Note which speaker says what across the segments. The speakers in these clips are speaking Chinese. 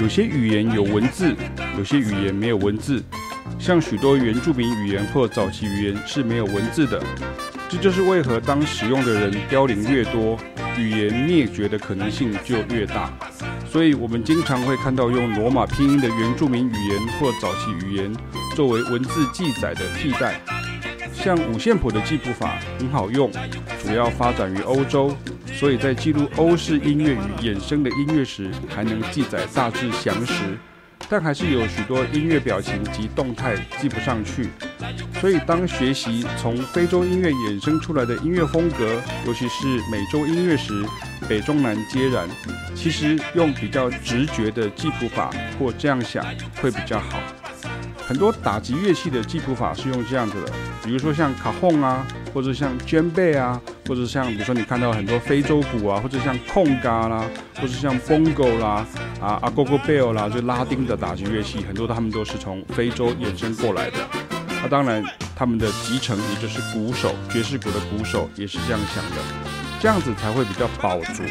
Speaker 1: 有些语言有文字，有些语言没有文字。像许多原住民语言或早期语言是没有文字的。这就是为何当使用的人凋零越多，语言灭绝的可能性就越大。所以，我们经常会看到用罗马拼音的原住民语言或早期语言作为文字记载的替代。像五线谱的记谱法很好用，主要发展于欧洲，所以在记录欧式音乐与衍生的音乐时，还能记载大致详实。但还是有许多音乐表情及动态记不上去。所以当学习从非洲音乐衍生出来的音乐风格，尤其是美洲音乐时，北中南皆然。其实用比较直觉的记谱法或这样想会比较好。很多打击乐器的记谱法是用这样子的，比如说像卡洪啊，或者像肩背啊，或者像比如说你看到很多非洲鼓啊，或者像控嘎啦，或者像 bongo 啦，啊，agogo bell 啦，就拉丁的打击乐器，很多他们都是从非洲衍生过来的。那、当然，他们的集成也就是鼓手，爵士鼓的鼓手也是这样想的，这样子才会比较饱足。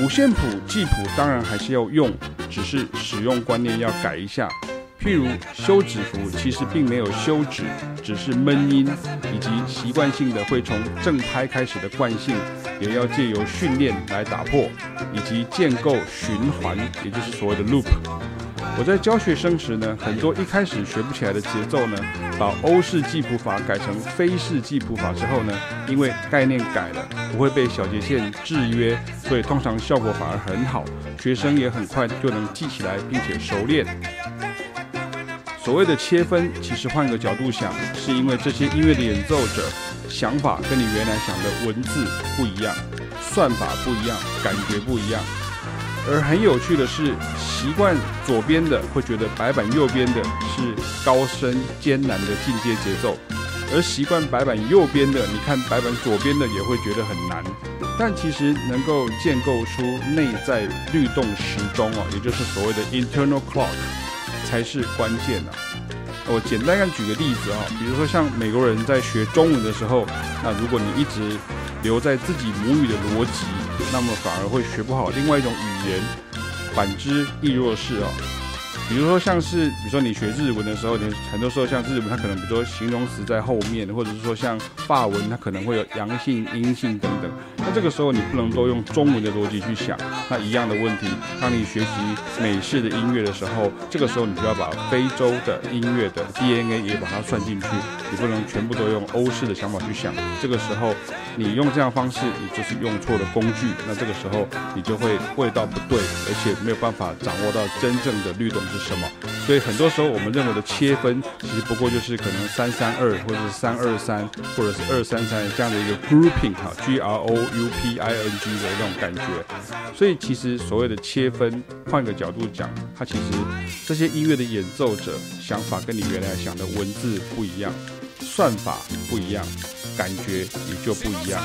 Speaker 1: 五线谱记谱当然还是要用，只是使用观念要改一下。譬如休止符其实并没有休止，只是闷音，以及习惯性的会从正拍开始的惯性，也要借由训练来打破，以及建构循环，也就是所谓的 loop。我在教学生时呢，很多一开始学不起来的节奏呢，把欧式记谱法改成非式记谱法之后呢，因为概念改了，不会被小节线制约，所以通常效果反而很好，学生也很快就能记起来，并且熟练。所谓的切分，其实换个角度想，是因为这些音乐的演奏者想法跟你原来想的文字不一样，算法不一样，感觉不一样。而很有趣的是，习惯左边的会觉得白板右边的是高深艰难的进阶节奏，而习惯白板右边的，你看白板左边的也会觉得很难。但其实能够建构出内在律动时钟哦，也就是所谓的 internal clock。才是关键啊！我简单举个例子啊，比如说像美国人在学中文的时候，那如果你一直留在自己母语的逻辑，那么反而会学不好另外一种语言。反之亦若是啊。比如说像是，比如说你学日文的时候，你很多时候像日文，它可能比如说形容词在后面，或者是说像法文，它可能会有阳性、阴性等等。那这个时候你不能都用中文的逻辑去想。那一样的问题，当你学习美式的音乐的时候，这个时候你就要把非洲的音乐的 DNA 也把它算进去，你不能全部都用欧式的想法去想。这个时候你用这样方式，你就是用错了工具。那这个时候你就会味道不对，而且没有办法掌握到真正的律动。是什么？所以很多时候我们认为的切分，其实不过就是可能三三二，或者是三二三，或者是二三三这样的一个 grouping 哈，G R O U P I N G 的那种感觉。所以其实所谓的切分，换个角度讲，它其实这些音乐的演奏者想法跟你原来想的文字不一样，算法不一样，感觉也就不一样。